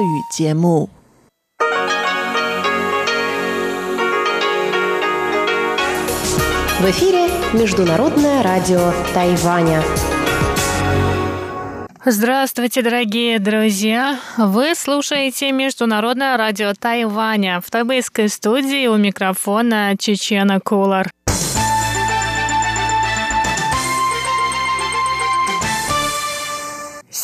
语节目。В эфире Международное радио Тайваня. Здравствуйте, дорогие друзья! Вы слушаете Международное радио Тайваня. В тайбэйской студии у микрофона Чечена Кулар.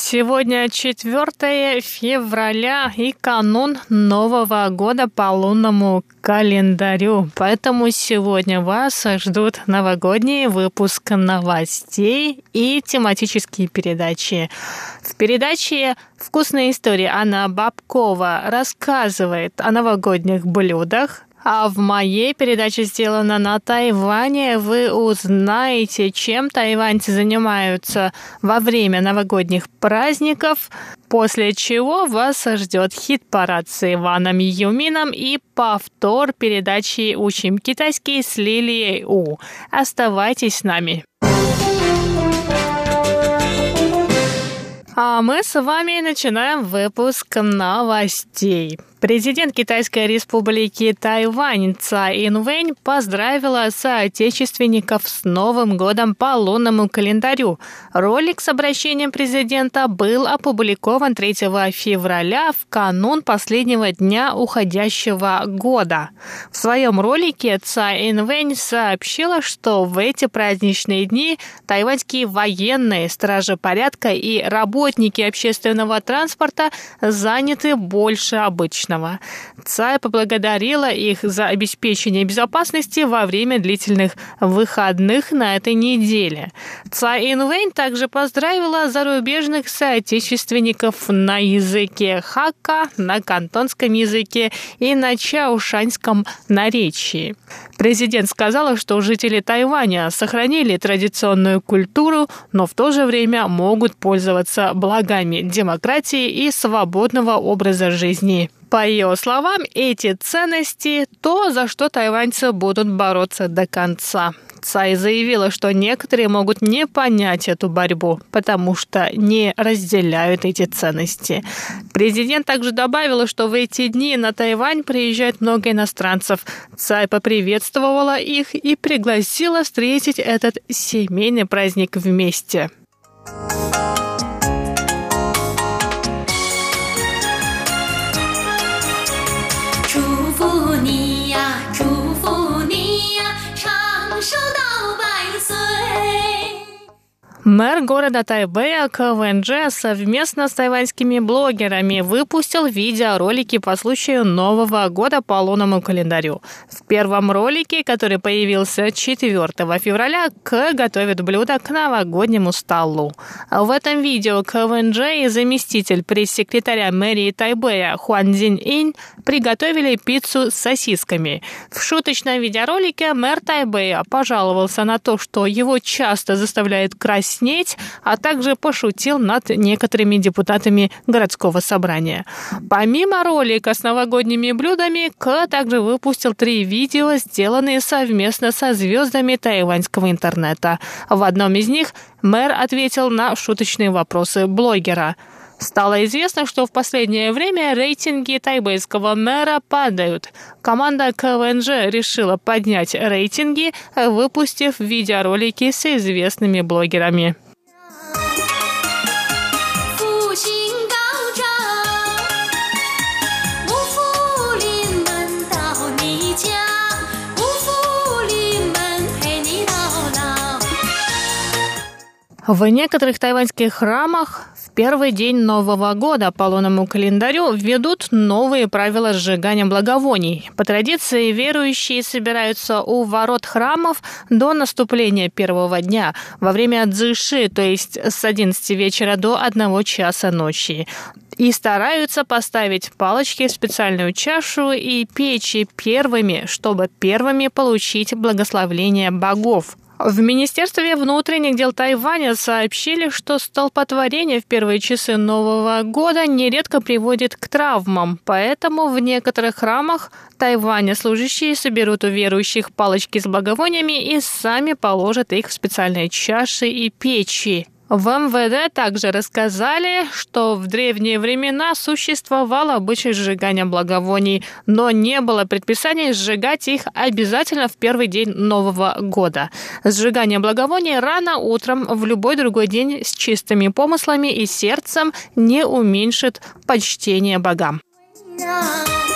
Сегодня 4 февраля и канун Нового года по лунному календарю. Поэтому сегодня вас ждут новогодний выпуск новостей и тематические передачи. В передаче «Вкусная история» Анна Бабкова рассказывает о новогодних блюдах, а в моей передаче «Сделано на Тайване» вы узнаете, чем тайваньцы занимаются во время новогодних праздников, после чего вас ждет хит-парад с Иваном Юмином и повтор передачи «Учим китайский» с Лилией У. Оставайтесь с нами. А мы с вами начинаем выпуск новостей. Президент Китайской республики Тайвань Цай Инвэнь поздравила соотечественников с Новым годом по лунному календарю. Ролик с обращением президента был опубликован 3 февраля в канун последнего дня уходящего года. В своем ролике Цай Инвэнь сообщила, что в эти праздничные дни тайваньские военные, стражи порядка и работники общественного транспорта заняты больше обычно личного. Цай поблагодарила их за обеспечение безопасности во время длительных выходных на этой неделе. Цай Инвейн также поздравила зарубежных соотечественников на языке хака, на кантонском языке и на чаушанском наречии. Президент сказала, что жители Тайваня сохранили традиционную культуру, но в то же время могут пользоваться благами демократии и свободного образа жизни. По ее словам, эти ценности – то, за что тайваньцы будут бороться до конца. Цай заявила, что некоторые могут не понять эту борьбу, потому что не разделяют эти ценности. Президент также добавила, что в эти дни на Тайвань приезжает много иностранцев. Цай поприветствовала их и пригласила встретить этот семейный праздник вместе. Мэр города Тайбэя КВНЖ совместно с тайваньскими блогерами выпустил видеоролики по случаю Нового года по лунному календарю. В первом ролике, который появился 4 февраля, К готовит блюдо к новогоднему столу. В этом видео КВНЖ и заместитель пресс-секретаря мэрии Тайбэя Хуан Цзинь Инь приготовили пиццу с сосисками. В шуточном видеоролике мэр Тайбэя пожаловался на то, что его часто заставляет красть краснеть, а также пошутил над некоторыми депутатами городского собрания. Помимо ролика с новогодними блюдами, К также выпустил три видео, сделанные совместно со звездами тайваньского интернета. В одном из них мэр ответил на шуточные вопросы блогера. Стало известно, что в последнее время рейтинги тайбэйского мэра падают. Команда КВНЖ решила поднять рейтинги, выпустив видеоролики с известными блогерами. В некоторых тайваньских храмах первый день Нового года по лунному календарю введут новые правила сжигания благовоний. По традиции верующие собираются у ворот храмов до наступления первого дня во время дзыши, то есть с 11 вечера до 1 часа ночи и стараются поставить палочки в специальную чашу и печи первыми, чтобы первыми получить благословление богов. В Министерстве внутренних дел Тайваня сообщили, что столпотворение в первые часы Нового года нередко приводит к травмам, поэтому в некоторых храмах Тайваня служащие соберут у верующих палочки с благовониями и сами положат их в специальные чаши и печи. В МВД также рассказали, что в древние времена существовал обычай сжигания благовоний, но не было предписания сжигать их обязательно в первый день Нового года. Сжигание благовоний рано утром в любой другой день с чистыми помыслами и сердцем не уменьшит почтение богам. 复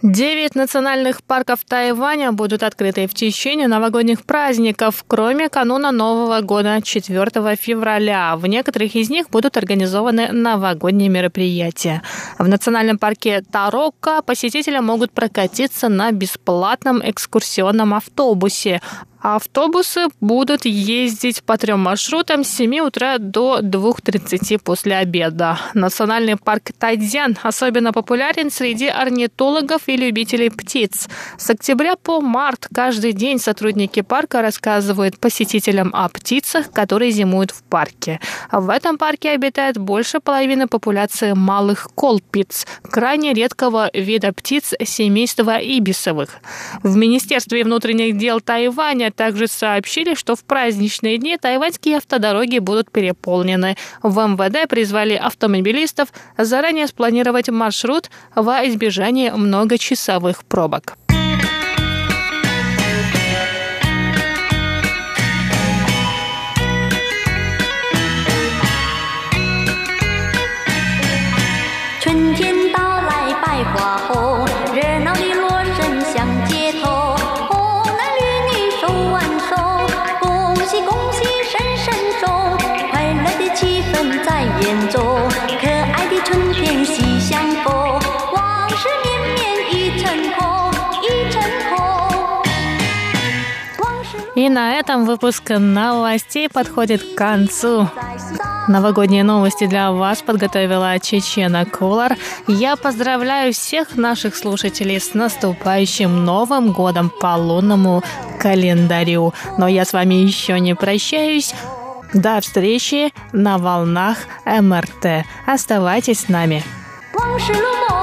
Девять национальных парков Тайваня будут открыты в течение новогодних праздников, кроме кануна Нового года 4 февраля. В некоторых из них будут организованы новогодние мероприятия. В национальном парке Тарока посетители могут прокатиться на бесплатном экскурсионном автобусе. Автобусы будут ездить по трем маршрутам с 7 утра до 2.30 после обеда. Национальный парк Тайдзян особенно популярен среди орнитологов и любителей птиц. С октября по март каждый день сотрудники парка рассказывают посетителям о птицах, которые зимуют в парке. В этом парке обитает больше половины популяции малых колпиц, крайне редкого вида птиц семейства ибисовых. В Министерстве внутренних дел Тайваня также сообщили, что в праздничные дни тайваньские автодороги будут переполнены. В МВД призвали автомобилистов заранее спланировать маршрут во избежание многочасовых пробок. И на этом выпуск новостей подходит к концу. Новогодние новости для вас подготовила Чечена Кулар. Я поздравляю всех наших слушателей с наступающим Новым годом по лунному календарю. Но я с вами еще не прощаюсь. До встречи на волнах МРТ. Оставайтесь с нами. 心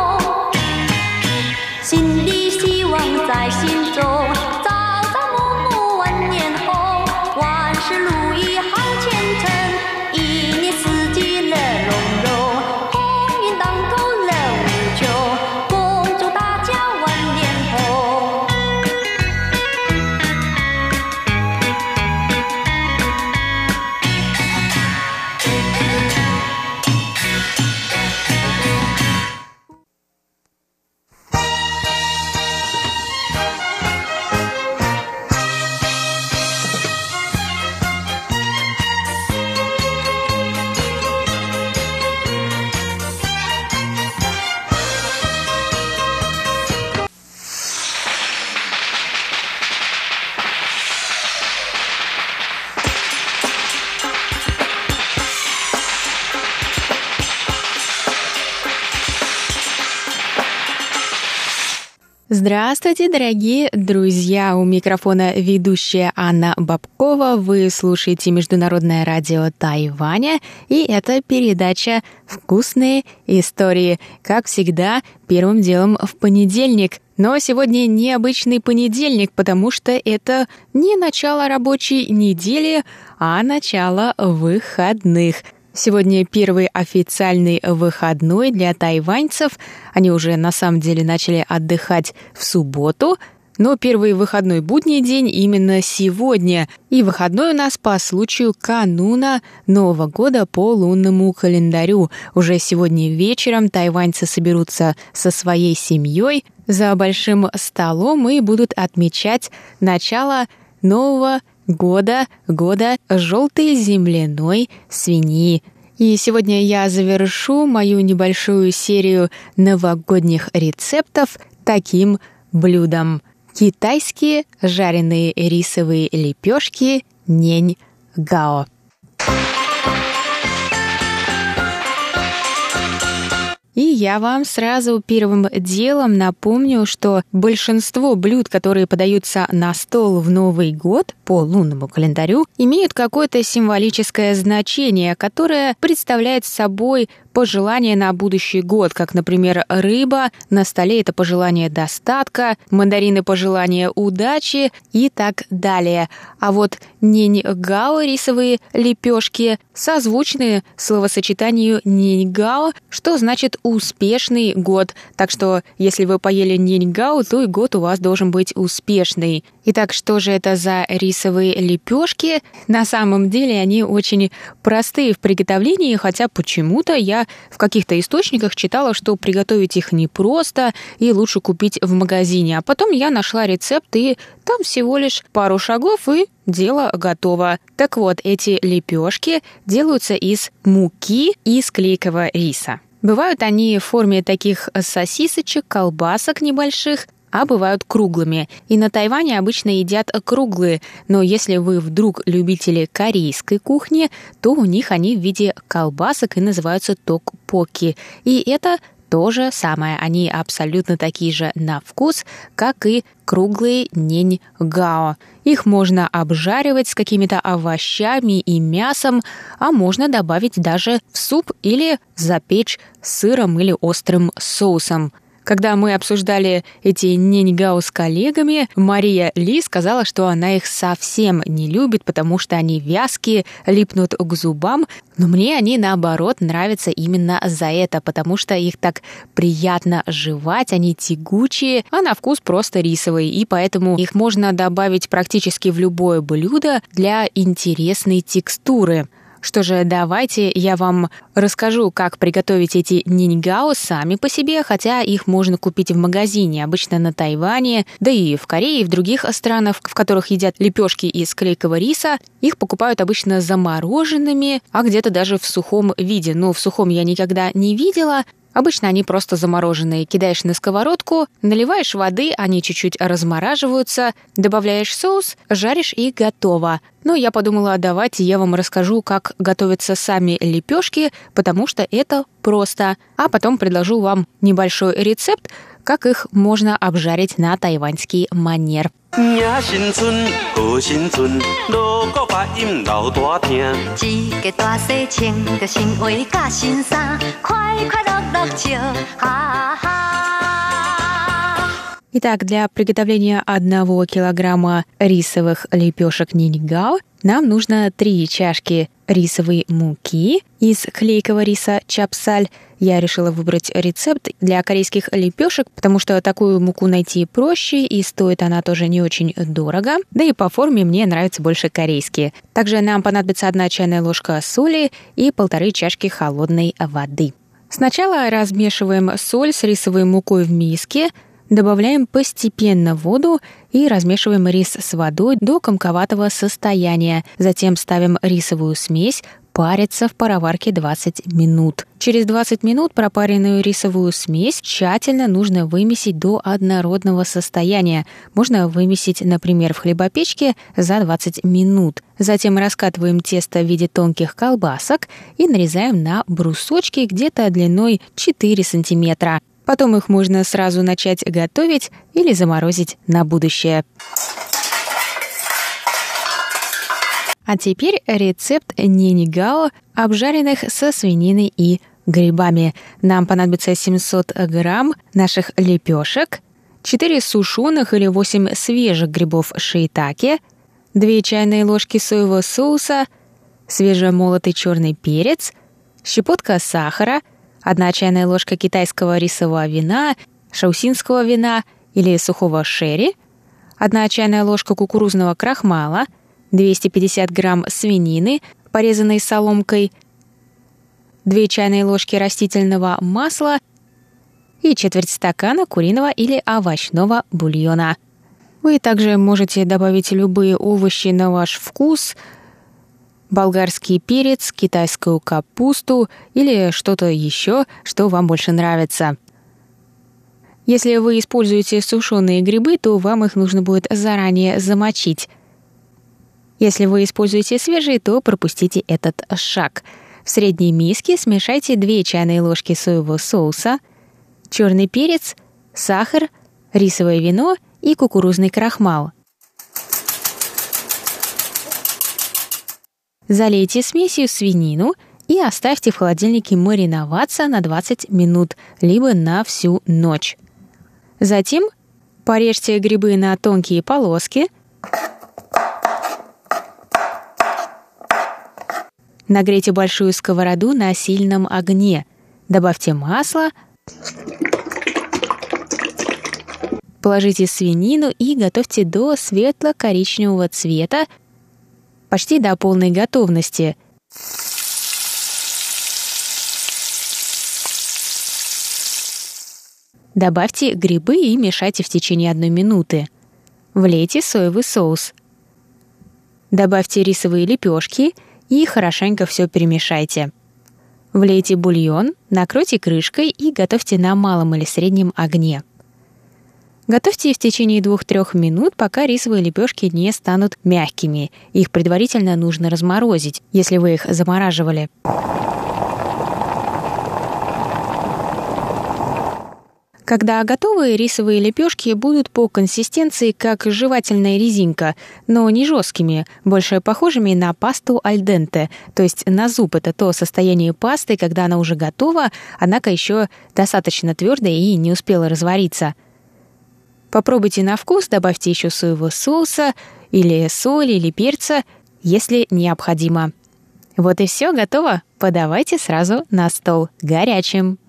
Здравствуйте, дорогие друзья! У микрофона ведущая Анна Бабкова. Вы слушаете Международное радио Тайваня, и это передача «Вкусные истории». Как всегда, первым делом в понедельник. Но сегодня необычный понедельник, потому что это не начало рабочей недели, а начало выходных – Сегодня первый официальный выходной для тайваньцев. Они уже на самом деле начали отдыхать в субботу, но первый выходной будний день именно сегодня. И выходной у нас по случаю кануна Нового года по лунному календарю. Уже сегодня вечером тайваньцы соберутся со своей семьей за большим столом и будут отмечать начало нового года, года желтой земляной свиньи. И сегодня я завершу мою небольшую серию новогодних рецептов таким блюдом. Китайские жареные рисовые лепешки нень гао. И я вам сразу первым делом напомню, что большинство блюд, которые подаются на стол в Новый год, по лунному календарю, имеют какое-то символическое значение, которое представляет собой пожелания на будущий год, как, например, рыба, на столе это пожелание достатка, мандарины пожелания удачи и так далее. А вот неньгао рисовые лепешки созвучны словосочетанию неньгао, что значит успешный год. Так что, если вы поели неньгао, то и год у вас должен быть успешный. Итак, что же это за рисовые лепешки? На самом деле они очень простые в приготовлении, хотя почему-то я в каких-то источниках читала, что приготовить их непросто и лучше купить в магазине. А потом я нашла рецепт, и там всего лишь пару шагов, и дело готово. Так вот, эти лепешки делаются из муки и склейкового риса. Бывают они в форме таких сосисочек, колбасок небольших, а бывают круглыми. И на Тайване обычно едят круглые, но если вы вдруг любители корейской кухни, то у них они в виде колбасок и называются токпоки. И это то же самое. Они абсолютно такие же на вкус, как и круглые нень-гао. Их можно обжаривать с какими-то овощами и мясом, а можно добавить даже в суп или запечь сыром или острым соусом. Когда мы обсуждали эти неньгао с коллегами, Мария Ли сказала, что она их совсем не любит, потому что они вязкие, липнут к зубам, но мне они, наоборот, нравятся именно за это, потому что их так приятно жевать, они тягучие, а на вкус просто рисовые, и поэтому их можно добавить практически в любое блюдо для интересной текстуры. Что же, давайте я вам расскажу, как приготовить эти ниньгао сами по себе, хотя их можно купить в магазине, обычно на Тайване, да и в Корее, и в других странах, в которых едят лепешки из клейкого риса. Их покупают обычно замороженными, а где-то даже в сухом виде. Но в сухом я никогда не видела, Обычно они просто замороженные. Кидаешь на сковородку, наливаешь воды, они чуть-чуть размораживаются, добавляешь соус, жаришь и готово. Но я подумала, давайте я вам расскажу, как готовятся сами лепешки, потому что это просто. А потом предложу вам небольшой рецепт, как их можно обжарить на тайваньский манер. 迎新春，贺新春，锣鼓把音留大听。一个大细穿着新鞋甲新衫，快快乐乐笑，哈哈。Итак, для приготовления одного килограмма рисовых лепешек ниньгао нам нужно 3 чашки рисовой муки из клейкого риса чапсаль. я решила выбрать рецепт для корейских лепешек, потому что такую муку найти проще и стоит она тоже не очень дорого. Да и по форме мне нравятся больше корейские. Также нам понадобится одна чайная ложка соли и полторы чашки холодной воды. Сначала размешиваем соль с рисовой мукой в миске, Добавляем постепенно воду и размешиваем рис с водой до комковатого состояния. Затем ставим рисовую смесь, париться в пароварке 20 минут. Через 20 минут пропаренную рисовую смесь тщательно нужно вымесить до однородного состояния. Можно вымесить, например, в хлебопечке за 20 минут. Затем раскатываем тесто в виде тонких колбасок и нарезаем на брусочки где-то длиной 4 сантиметра. Потом их можно сразу начать готовить или заморозить на будущее. А теперь рецепт ненигао, обжаренных со свининой и грибами. Нам понадобится 700 грамм наших лепешек, 4 сушеных или 8 свежих грибов шиитаке, 2 чайные ложки соевого соуса, свежемолотый черный перец, щепотка сахара – Одна чайная ложка китайского рисового вина, шаусинского вина или сухого шерри, одна чайная ложка кукурузного крахмала, 250 грамм свинины, порезанной соломкой, 2 чайные ложки растительного масла и четверть стакана куриного или овощного бульона. Вы также можете добавить любые овощи на ваш вкус – болгарский перец, китайскую капусту или что-то еще, что вам больше нравится. Если вы используете сушеные грибы, то вам их нужно будет заранее замочить. Если вы используете свежие, то пропустите этот шаг. В средней миске смешайте 2 чайные ложки соевого соуса, черный перец, сахар, рисовое вино и кукурузный крахмал. Залейте смесью свинину и оставьте в холодильнике мариноваться на 20 минут, либо на всю ночь. Затем порежьте грибы на тонкие полоски. Нагрейте большую сковороду на сильном огне. Добавьте масло, Положите свинину и готовьте до светло-коричневого цвета, почти до полной готовности. Добавьте грибы и мешайте в течение одной минуты. Влейте соевый соус. Добавьте рисовые лепешки и хорошенько все перемешайте. Влейте бульон, накройте крышкой и готовьте на малом или среднем огне. Готовьте в течение 2-3 минут, пока рисовые лепешки не станут мягкими. Их предварительно нужно разморозить, если вы их замораживали. Когда готовые рисовые лепешки будут по консистенции как жевательная резинка, но не жесткими, больше похожими на пасту альденте, то есть на зуб это то состояние пасты, когда она уже готова, однако еще достаточно твердая и не успела развариться – Попробуйте на вкус, добавьте еще соевого соуса или соли или перца, если необходимо. Вот и все готово. Подавайте сразу на стол горячим.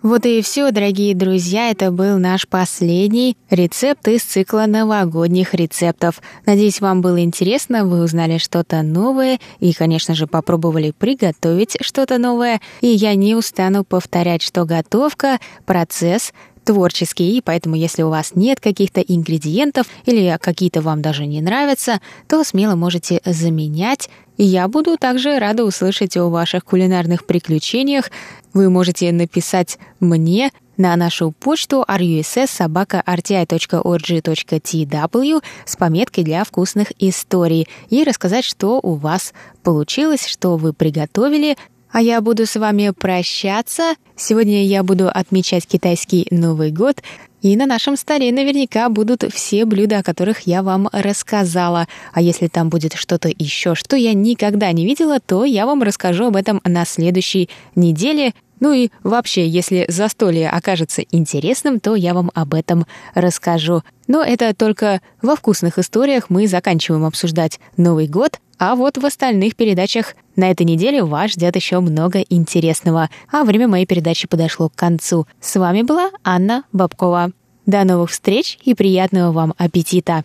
Вот и все, дорогие друзья, это был наш последний рецепт из цикла новогодних рецептов. Надеюсь, вам было интересно, вы узнали что-то новое и, конечно же, попробовали приготовить что-то новое. И я не устану повторять, что готовка — процесс, творческий, и поэтому если у вас нет каких-то ингредиентов или какие-то вам даже не нравятся, то смело можете заменять. Я буду также рада услышать о ваших кулинарных приключениях. Вы можете написать мне на нашу почту russsobaka.rti.org.tw с пометкой для вкусных историй и рассказать, что у вас получилось, что вы приготовили, а я буду с вами прощаться. Сегодня я буду отмечать китайский Новый год. И на нашем столе наверняка будут все блюда, о которых я вам рассказала. А если там будет что-то еще, что я никогда не видела, то я вам расскажу об этом на следующей неделе. Ну и вообще, если застолье окажется интересным, то я вам об этом расскажу. Но это только во вкусных историях мы заканчиваем обсуждать Новый год, а вот в остальных передачах на этой неделе вас ждет еще много интересного. А время моей передачи подошло к концу. С вами была Анна Бабкова. До новых встреч и приятного вам аппетита!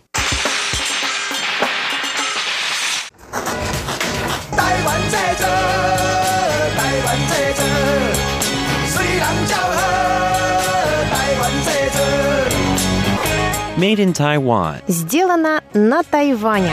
Made in Taiwan. Сделано на Тайване.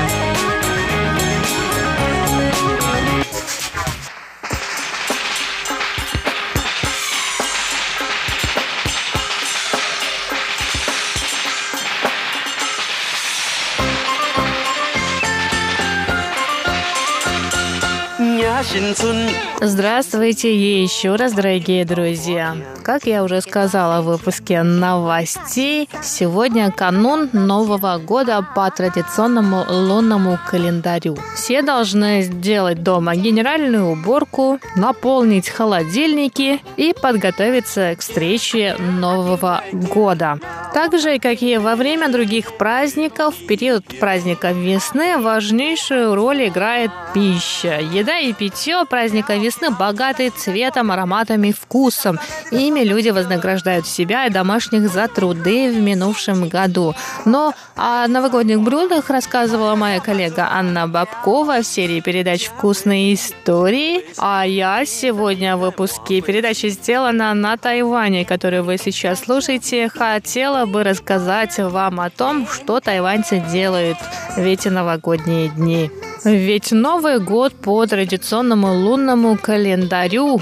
新春 Здравствуйте еще раз, дорогие друзья. Как я уже сказала в выпуске новостей, сегодня канун Нового года по традиционному лунному календарю. Все должны сделать дома генеральную уборку, наполнить холодильники и подготовиться к встрече Нового года. Так же, как и во время других праздников, в период праздника весны важнейшую роль играет пища. Еда и питье праздника весны богаты цветом, ароматами, вкусом. Ими люди вознаграждают себя и домашних за труды в минувшем году. Но о новогодних блюдах рассказывала моя коллега Анна Бабкова в серии передач «Вкусные истории». А я сегодня в выпуске передачи сделана на Тайване, которую вы сейчас слушаете, хотела бы рассказать вам о том, что тайваньцы делают в эти новогодние дни. Ведь Новый год по традиционному лунному календарю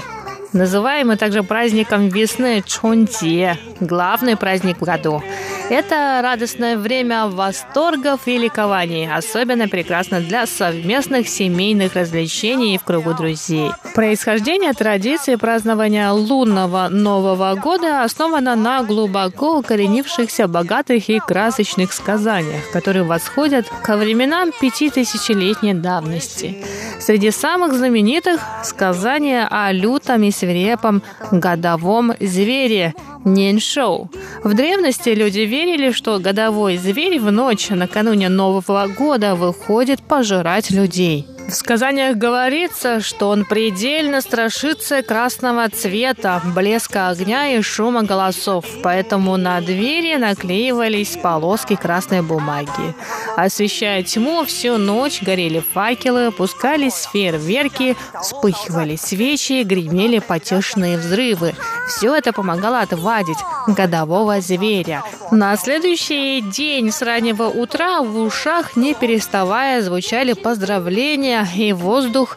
называемый также праздником весны Чунте, главный праздник в году. Это радостное время восторгов и ликований, особенно прекрасно для совместных семейных развлечений в кругу друзей. Происхождение традиции празднования лунного Нового года основано на глубоко укоренившихся богатых и красочных сказаниях, которые восходят ко временам пятитысячелетней давности. Среди самых знаменитых – сказания о лютом и свирепом годовом звере – Ниншоу. В древности люди верили, что годовой зверь в ночь накануне Нового года выходит пожирать людей. В сказаниях говорится, что он предельно страшится красного цвета, блеска огня и шума голосов, поэтому на двери наклеивались полоски красной бумаги. Освещая тьму, всю ночь горели факелы, пускались фейерверки, вспыхивали свечи, гремели потешные взрывы. Все это помогало отвадить годового зверя. На следующий день с раннего утра в ушах, не переставая, звучали поздравления и воздух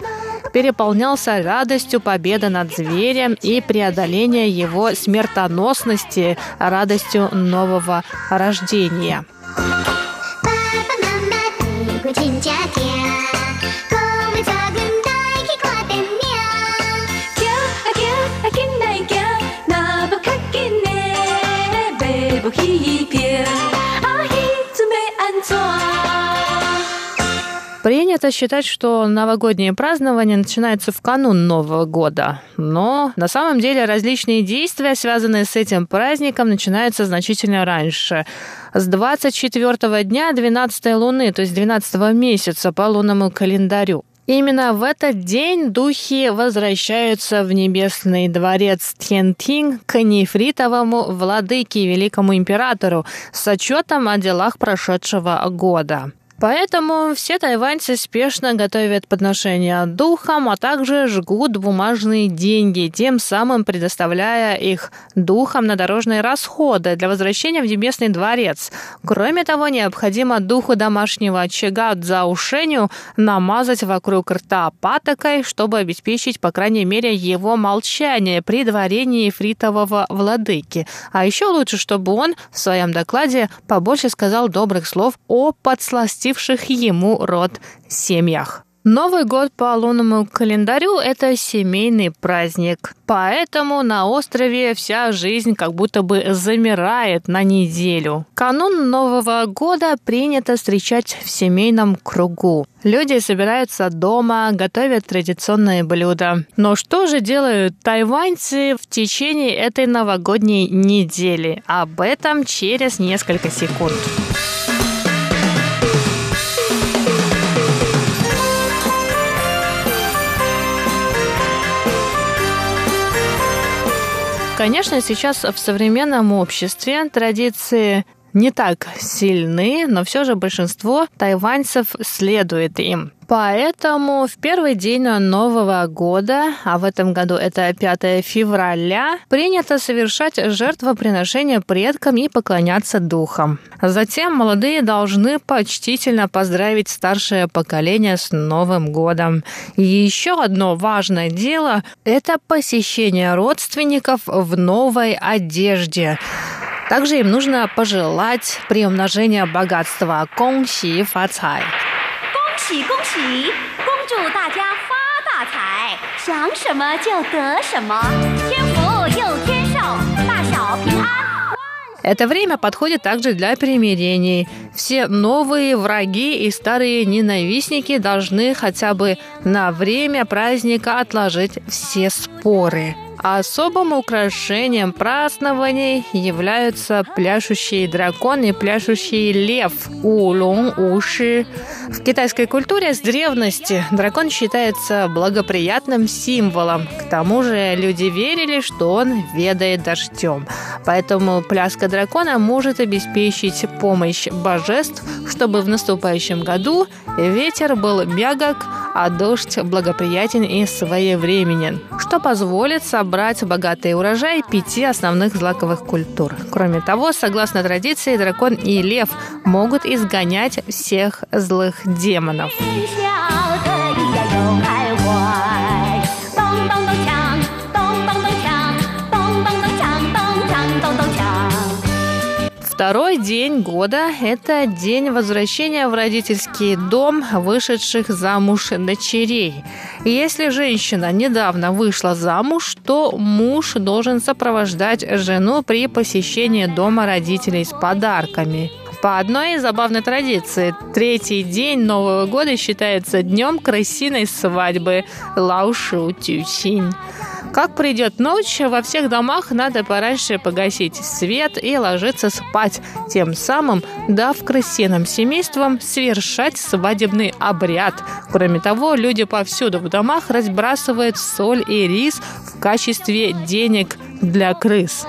переполнялся радостью победы над зверем и преодоления его смертоносности, радостью нового рождения. Принято считать, что новогоднее празднование начинается в канун Нового года. Но на самом деле различные действия, связанные с этим праздником, начинаются значительно раньше. С 24 дня 12 луны, то есть 12 месяца по лунному календарю. Именно в этот день духи возвращаются в небесный дворец Тьентинг к нефритовому владыке, великому императору, с отчетом о делах прошедшего года. Поэтому все тайваньцы спешно готовят подношения духам, а также жгут бумажные деньги, тем самым предоставляя их духам на дорожные расходы для возвращения в Небесный дворец. Кроме того, необходимо духу домашнего очага Цзаушеню намазать вокруг рта патокой, чтобы обеспечить, по крайней мере, его молчание при дворении фритового владыки. А еще лучше, чтобы он в своем докладе побольше сказал добрых слов о подсластившем посетивших ему род семьях. Новый год по лунному календарю – это семейный праздник. Поэтому на острове вся жизнь как будто бы замирает на неделю. Канун Нового года принято встречать в семейном кругу. Люди собираются дома, готовят традиционные блюда. Но что же делают тайваньцы в течение этой новогодней недели? Об этом через несколько секунд. Конечно, сейчас в современном обществе традиции не так сильны, но все же большинство тайваньцев следует им. Поэтому в первый день Нового года, а в этом году это 5 февраля, принято совершать жертвоприношение предкам и поклоняться духам. Затем молодые должны почтительно поздравить старшее поколение с Новым годом. И еще одно важное дело – это посещение родственников в новой одежде. Также им нужно пожелать приумножения богатства. Гongxi фацай. 喜恭喜！恭祝大家发大财，想什么就得什么，天福又天寿，大小平安。Это время подходит также для примирений. Все новые враги и старые ненавистники должны хотя бы на время праздника отложить все споры. Особым украшением празднований являются пляшущий дракон и пляшущий лев Улун Уши. В китайской культуре с древности дракон считается благоприятным символом. К тому же люди верили, что он ведает дождем. Поэтому пляска дракона может обеспечить помощь божеств, чтобы в наступающем году ветер был мягок, а дождь благоприятен и своевременен, что позволит собрать богатый урожай пяти основных злаковых культур. Кроме того, согласно традиции, дракон и лев могут изгонять всех злых демонов. Второй день года – это день возвращения в родительский дом вышедших замуж дочерей. Если женщина недавно вышла замуж, то муж должен сопровождать жену при посещении дома родителей с подарками. По одной забавной традиции, третий день Нового года считается днем крысиной свадьбы Лаушу Тюсинь. Как придет ночь, во всех домах надо пораньше погасить свет и ложиться спать, тем самым дав крысиным семействам совершать свадебный обряд. Кроме того, люди повсюду в домах разбрасывают соль и рис в качестве денег для крыс.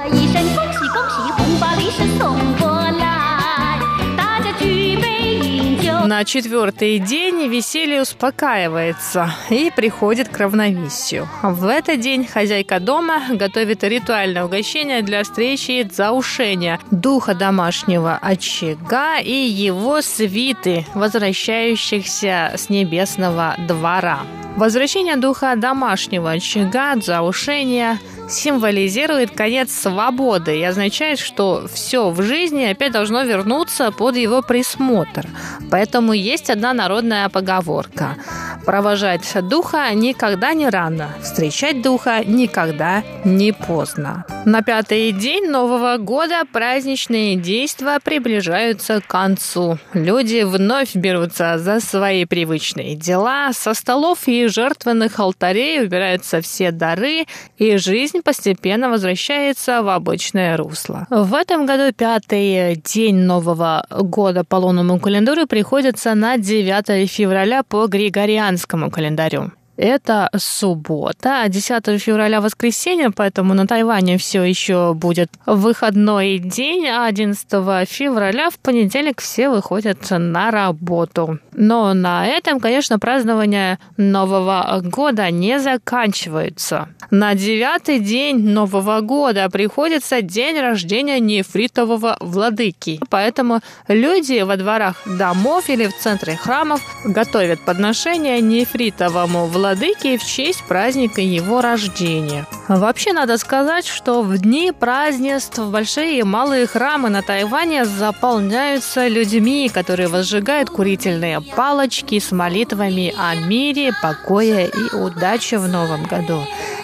На четвертый день веселье успокаивается и приходит к равновесию. В этот день хозяйка дома готовит ритуальное угощение для встречи заушения духа домашнего очага и его свиты, возвращающихся с небесного двора. Возвращение духа домашнего очага, заушения – символизирует конец свободы и означает, что все в жизни опять должно вернуться под его присмотр. Поэтому есть одна народная поговорка. Провожать духа никогда не рано, встречать духа никогда не поздно. На пятый день Нового года праздничные действия приближаются к концу. Люди вновь берутся за свои привычные дела. Со столов и жертвенных алтарей убираются все дары, и жизнь постепенно возвращается в обычное русло. В этом году пятый день Нового года по лунному календарю приходится на 9 февраля по Григорианскому календарю. Это суббота, 10 февраля воскресенье, поэтому на Тайване все еще будет выходной день, а 11 февраля в понедельник все выходят на работу. Но на этом, конечно, празднование Нового года не заканчивается. На девятый день Нового года приходится день рождения нефритового владыки. Поэтому люди во дворах домов или в центре храмов готовят подношения нефритовому владыке владыки в честь праздника его рождения. Вообще надо сказать, что в дни празднеств большие и малые храмы на Тайване заполняются людьми, которые возжигают курительные палочки с молитвами о мире, покое и удаче в новом году.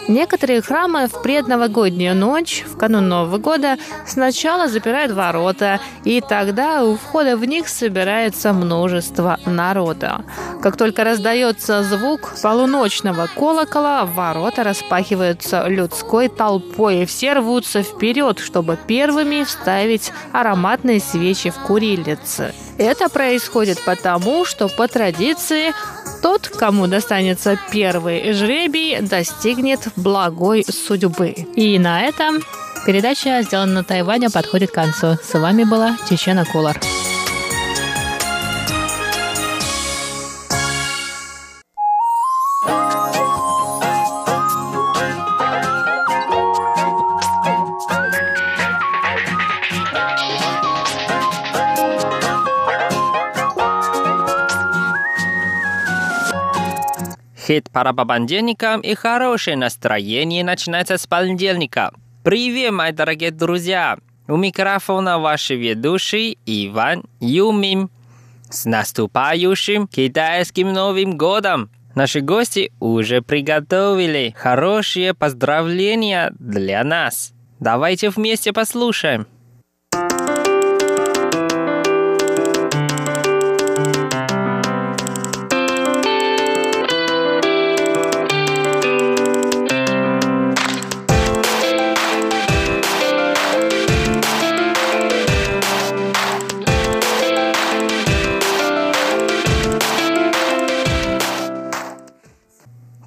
Некоторые храмы в предновогоднюю ночь, в канун Нового года, сначала запирают ворота, и тогда у входа в них собирается множество народа. Как только раздается звук полуночного колокола, ворота распахиваются людской толпой, и все рвутся вперед, чтобы первыми вставить ароматные свечи в курильницы. Это происходит потому, что по традиции тот, кому достанется первый жребий, достигнет благой судьбы. И на этом передача «Сделана на Тайване» подходит к концу. С вами была Чечена Кулар. Хит пора по понедельникам и хорошее настроение начинается с понедельника. Привет, мои дорогие друзья! У микрофона ваши ведущий Иван Юмим. С наступающим китайским Новым годом! Наши гости уже приготовили хорошие поздравления для нас. Давайте вместе послушаем.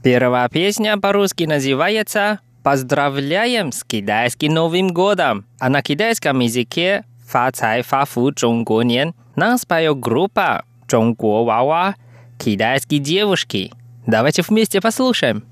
Первая песня по-русски называется «Поздравляем с китайским Новым годом», а на китайском языке «Фа цай фа фу Чонгонен» нам споет группа «Чонго Вава» китайские девушки. Давайте вместе послушаем.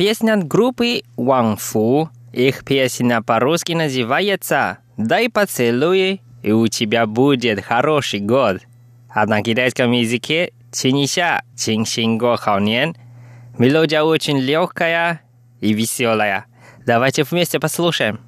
Песня от группы Wang Fu. Их песня по-русски называется «Дай поцелуй, и у тебя будет хороший год». А на китайском языке «Чинися, чин син го хао nian». Мелодия очень легкая и веселая. Давайте вместе послушаем.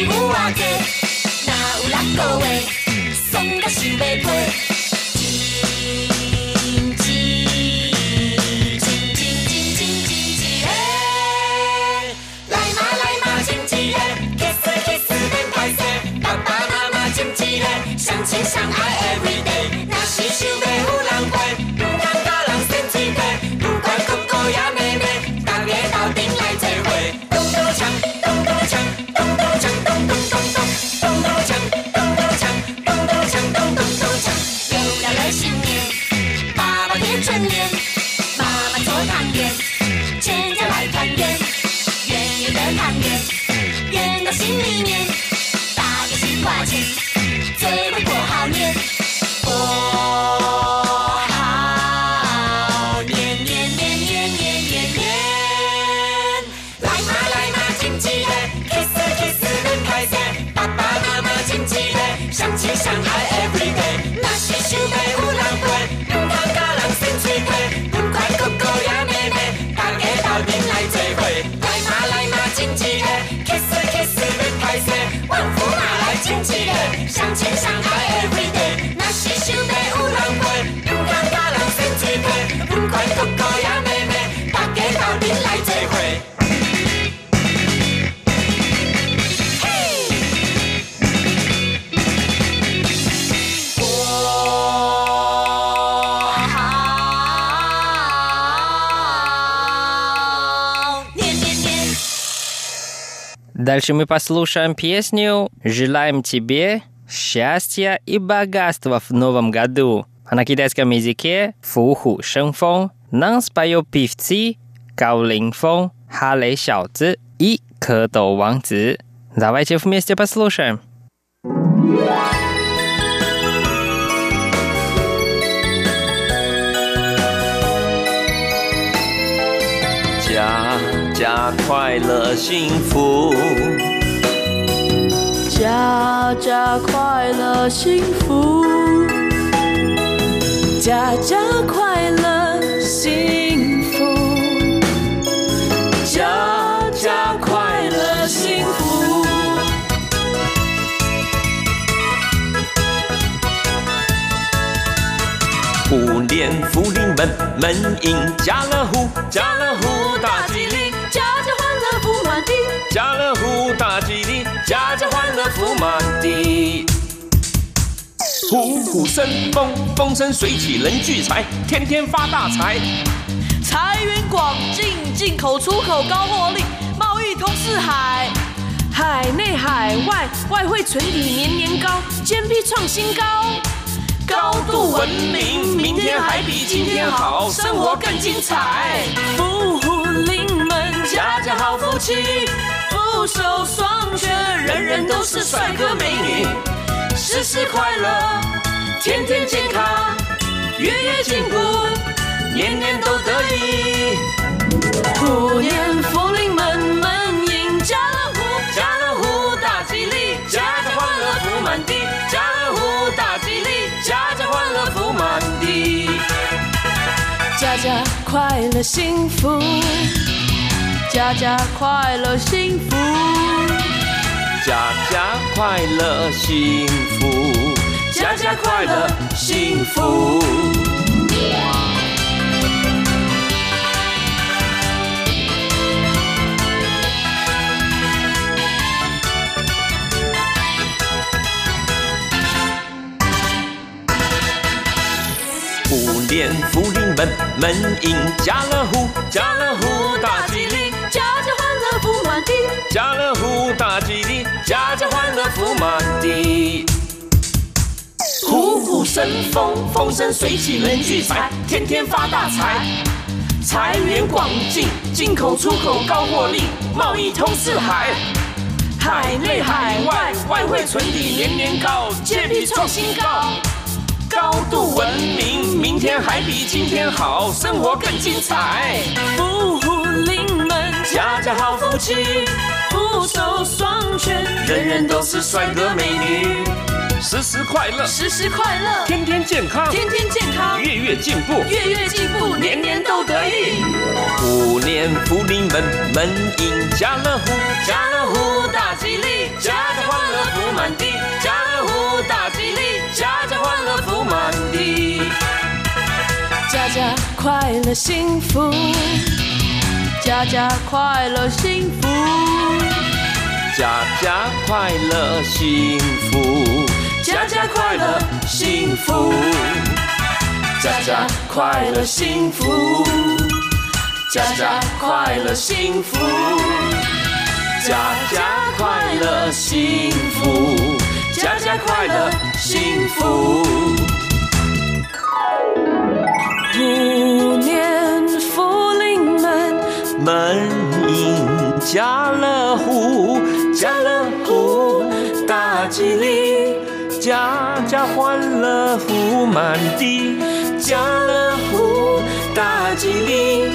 有偌多，哪有人讲话，爽到想袂起。的，来嘛来嘛亲亲的，的，相亲相爱 Everyday，若是想袂有。Дальше мы послушаем песню «Желаем тебе счастья и богатства в новом году». А на китайском языке «Фуху Шэнфэн» нам споют певцы Гао Линфэн, Ха Лэй Сяоцзи и Кэдоу Вангцзи. Давайте вместе послушаем. 家家快乐幸福，家家快乐幸福，家家快乐幸福，家家快乐幸福。虎年福临门，门迎家乐福，家虎虎生风，风生水起人聚财，天天发大财。财源广进，进口出口高获利，贸易通四海，海内海外外汇存底年年高，GDP 创新高，高度文明，明天还比今天好，生活更精彩。福虎临门，家家好福气，福寿双全，人人都是帅哥美女，事事快乐，天天健康，月月进步，年年都得意。虎年福临门，门迎家乐福，家乐福大吉利，家家欢乐福满地，家乐福大吉利，家家欢乐福满地。家家快乐幸福，家家快乐幸福，家家快乐幸福，家家快乐幸福。连福临门，门迎家乐福，家乐福大吉利，家家欢乐福满地，家乐福大吉利。满地。虎虎生风，风生水起人聚财，天天发大财。财源广进，进口出口高获利，贸易通四海。海内海外外汇存底年年高，借币创新高。高度文明，明天还比今天好，生活更精彩。福虎临门，家家好福气，福寿双全，人人都是帅哥美女，时时快乐，时时快乐，天天健康，天天健康，月月进步，月月进步，年年都得意。虎年福临门，门迎家乐福，家乐福大吉利，家家欢乐福满地，家乐福大吉利，家家欢乐福满地。家家快乐幸福，家家快乐幸福，家家快乐幸福，家家快乐幸福，家家快乐幸福，家家快乐幸福，家家快乐幸福，家家快乐幸福。门，迎家乐福，家乐福大吉利，家家欢乐福满地，家乐福大吉利，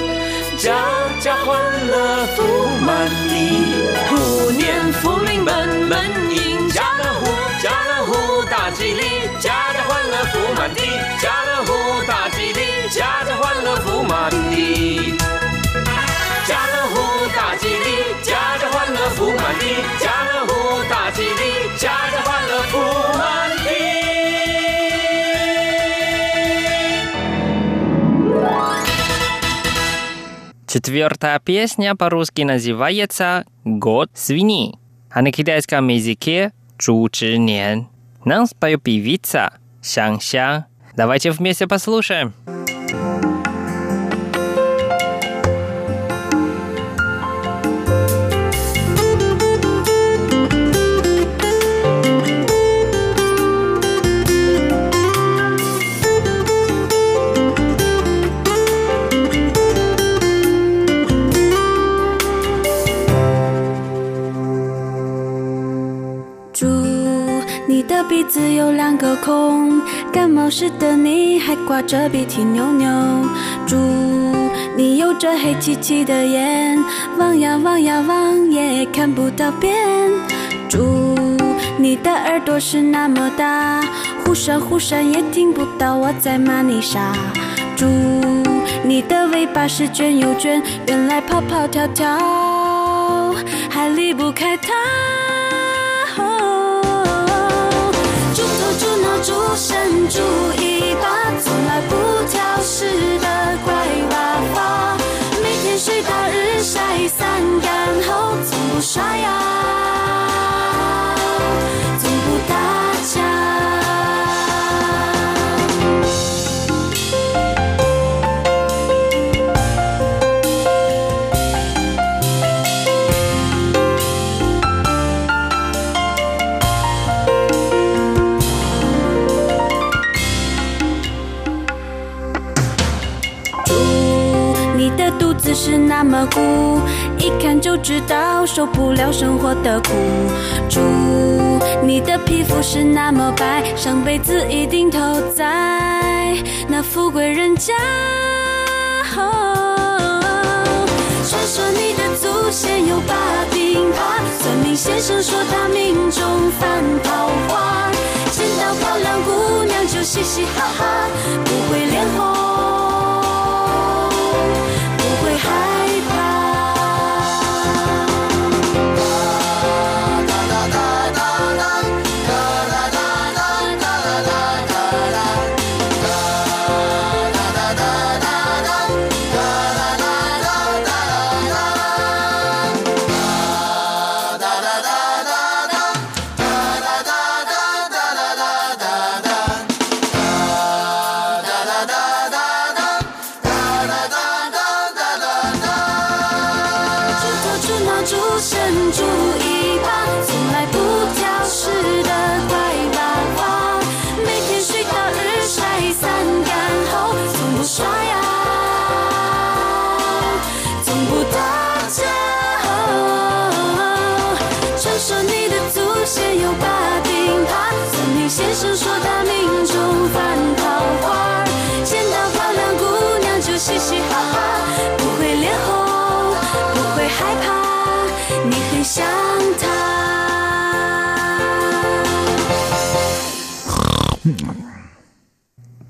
家家欢乐福满地。虎年福临门，门迎家乐福，家乐福大吉利，家家欢乐福满地，家 Четвертая песня по-русски называется «Год свиньи», а на китайском языке «Чу Чи Nian». Нам споет певица Xiang. Давайте вместе послушаем. 鼻子有两个孔，感冒时的你还挂着鼻涕牛牛。猪你有着黑漆漆的眼，望呀望呀望也看不到边。猪你的耳朵是那么大，忽闪忽闪也听不到我在骂你傻。猪你的尾巴是卷又卷，原来跑跑跳跳还离不开它。头猪脑猪身猪尾巴，从来不挑食的乖娃娃，每天睡到日晒三竿后，从不刷牙，那么鼓，一看就知道受不了生活的苦。祝你的皮肤是那么白，上辈子一定投在那富贵人家。传说你的祖先有把柄耙，算命先生说他命中犯桃花，见到漂亮姑娘就嘻嘻哈哈，不会脸红，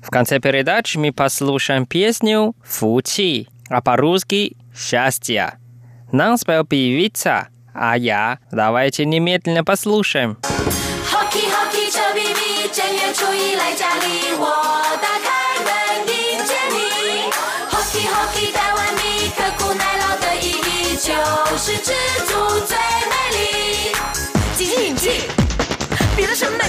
В конце передачи мы послушаем песню «Фучи», а по-русски «Счастье». Нам спел певица, а я давайте немедленно послушаем. Hockey Hockey 臭咪咪，正月初一来家里，我打开门迎接你。Hockey Hockey 台湾米，刻苦耐劳的意义就是知足最美丽。挤进引气，别的生闷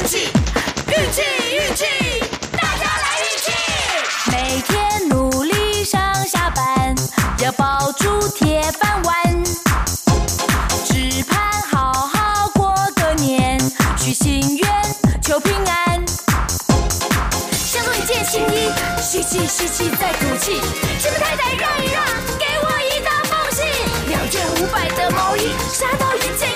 包住铁饭碗。只盼好好过个年，许心愿求平安。想做一件新衣，吸气吸气再吐气，师傅太太让一让，给我一大缝隙。两件五百的毛衣，杀到一件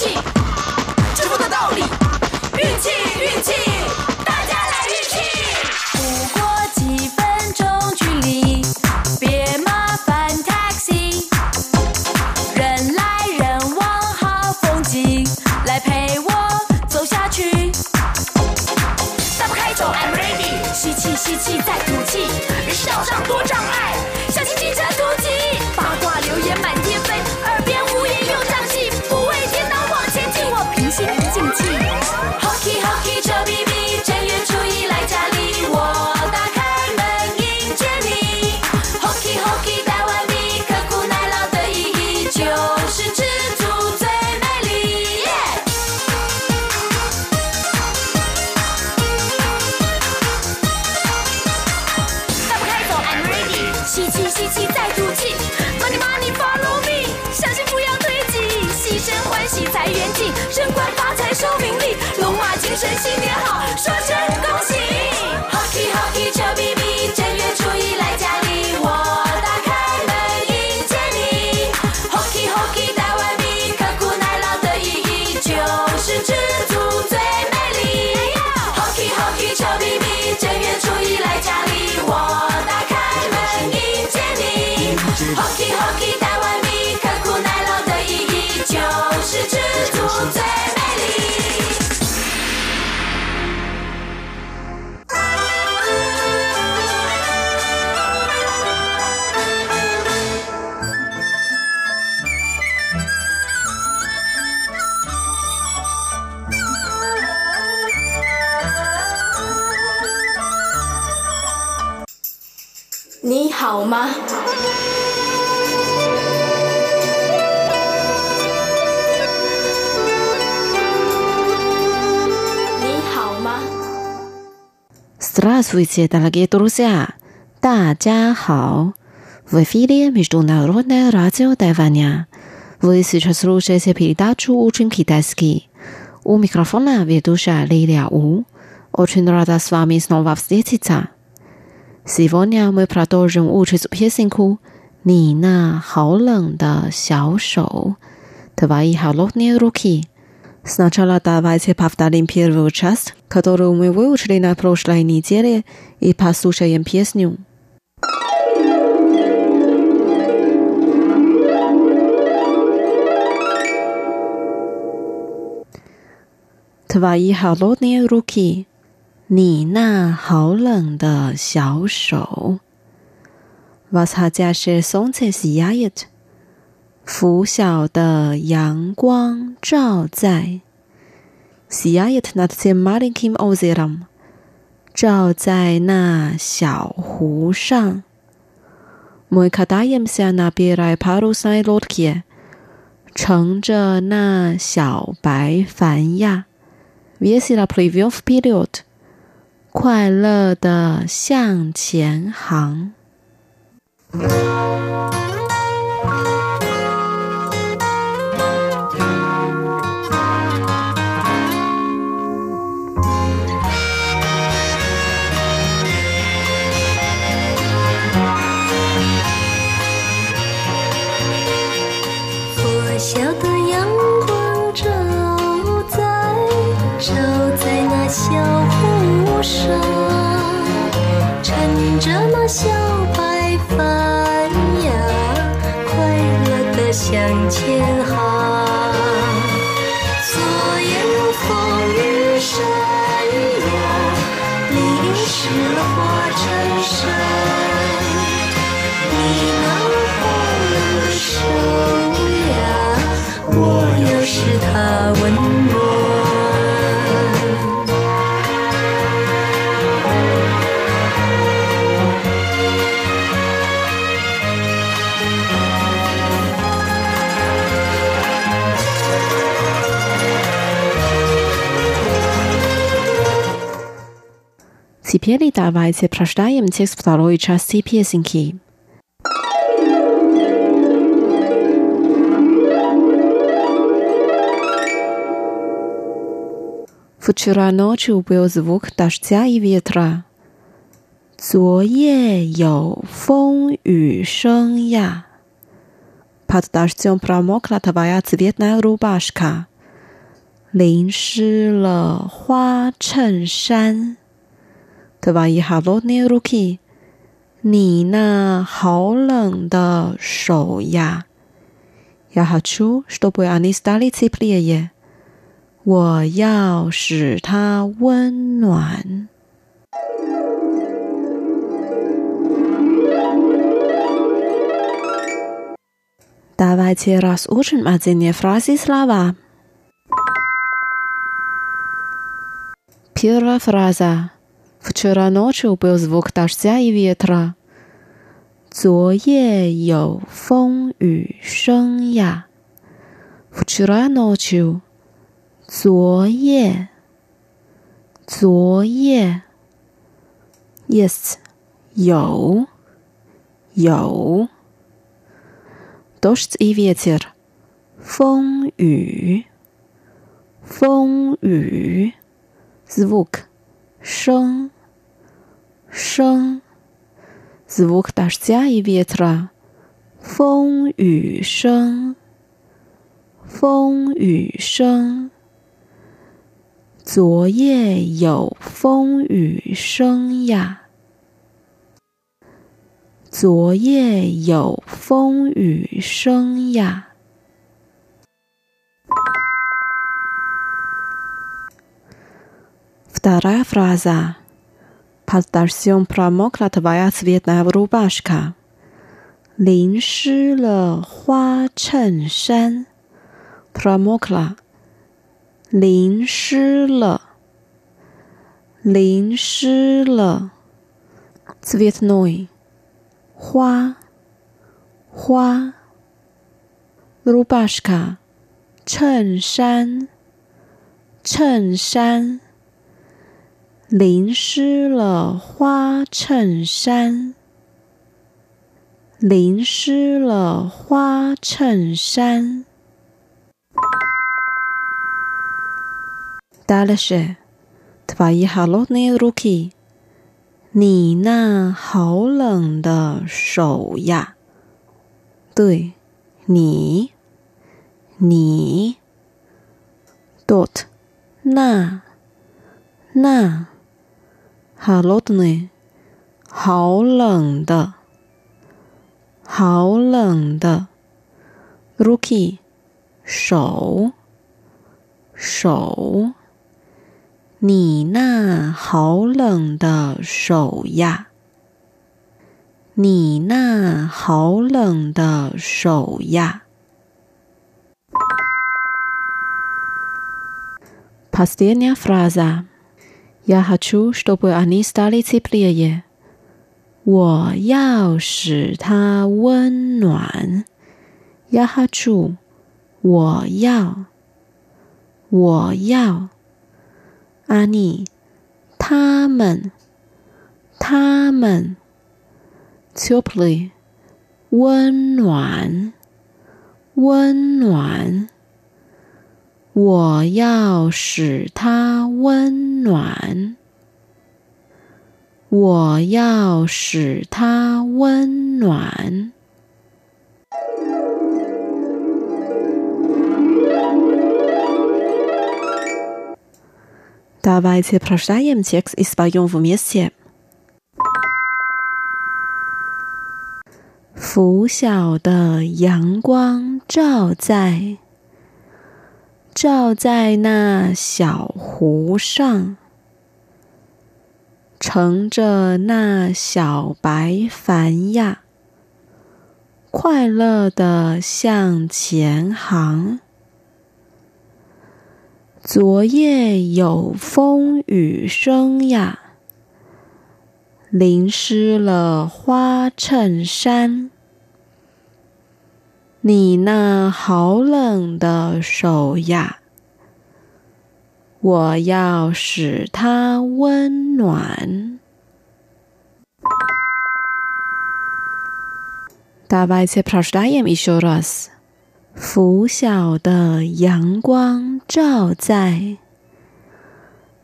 小收名利，龙马精神，新年好。好吗？你好吗？ Здравствуйте, дорогие друзья! 大家好! В эфире Международное радио Тайваня. Вы сейчас слушаете передачу «Учим китайский». У микрофона ведущая Лилия У. Очень рада с вами снова встретиться. Сегодня мы продолжим учить песенку «你那好冷的小手» Твои холодные руки. Сначала давайте повторим первую часть, которую мы выучили на прошлой неделе, и послушаем песню. Твои холодные руки， 你那好冷的小手。我擦加是松切 ja 拂晓的阳光照在。Siaet nat se 照在那小湖上。Moi kadaim se na birai parusai logia 乘着那小白帆呀。Viesi la privio filio。快乐的向前行。破晓的阳光照在照在那小。声衬着那小 Теперь давайте прочитаем текст второй части песенки. Вчера ночью был звук дождя и ветра. 昨夜有风雨声呀。Под дождем промокла твоя цветная рубашка. 淋湿了花衬衫。 Твои холодные руки，你那好冷的手呀！Я хочу, чтобы они стали теплее。我要使它温暖。Давайте разучим отдельные фразы слова. Первая фраза. Вчера ночью был звук дождя и ветра. 昨夜有风雨声呀。Вчера ночью，昨夜，昨夜。Есть，有，有。Дождь и ветер，风雨，风雨。Звук， 声，声。Звук дождя и ветра，风雨声，风雨声。昨夜有风雨声呀，昨夜有风雨声呀。 Вторая фраза. Под дождем промокла твоя цветная рубашка. 淋湿了花衬衫，pромокla，淋湿了，淋湿了，цветной，花，花，рубашка，衬衫，衬衫。 淋湿了花衬衫，淋湿了花衬衫。Дальше, твои холодные руки，你那好冷的手呀！对，你，你，dot，那，那。 холодный，好冷的，好冷的。ruki，手，手。你那好冷的手呀！你那好冷的手呀！Последняя фраза。 Я хочу, чтобы они стали теплее。我要使它温暖。Я хочу，我要，我要。Они，他们，他们。Теплый，温暖，温暖。 我要使它温暖，我要使它温暖。Dobavití procházejeme。拂晓的阳光照在。照在那小湖上，乘着那小白帆呀，快乐的向前航。昨夜有风雨声呀，淋湿了花衬衫。你那好冷的手呀，我要使它温暖。Давайте прочитаем еще раз. 拂晓的阳光照在，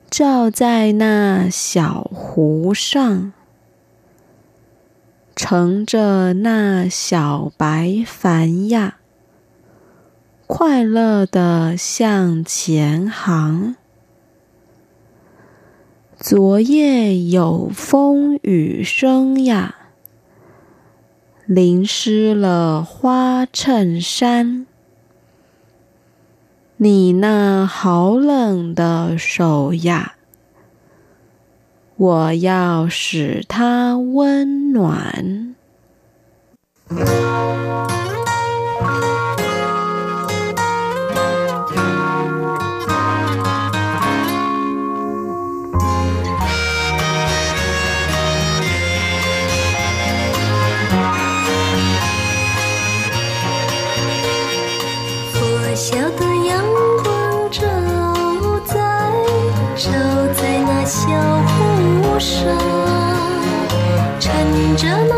照在那小湖上， 乘着那小白帆呀，快乐的向前航。昨夜有风雨声呀。淋湿了花衬衫，你那好冷的手呀，我要使它温暖。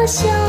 ¡Gracias!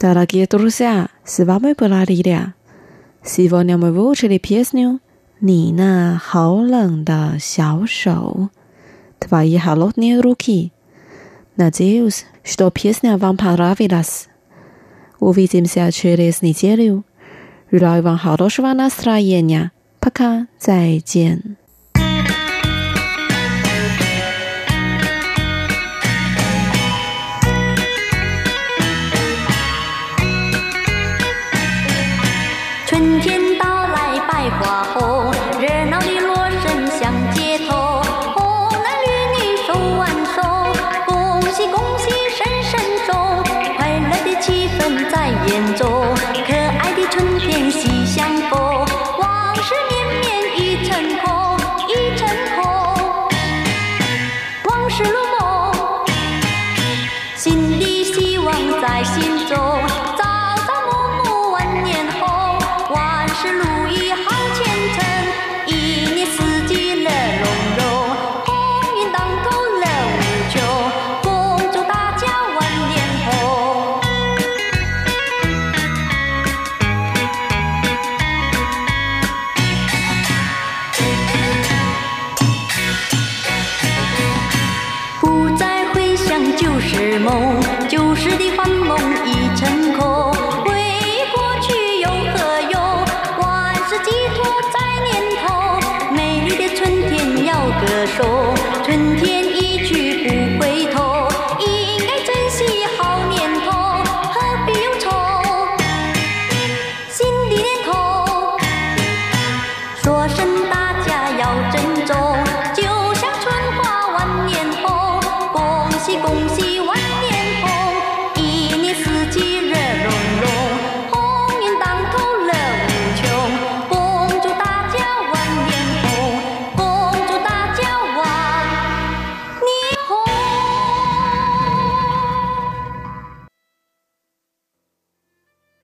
Дорогие друзья, с вами была Лилия. Сегодня мы выучили песню «Ни на холлен да сяо шоу» «Твои холодные руки». Надеюсь, что песня вам понравилась. Увидимся через неделю. Желаю вам хорошего настроения. Пока, 再见。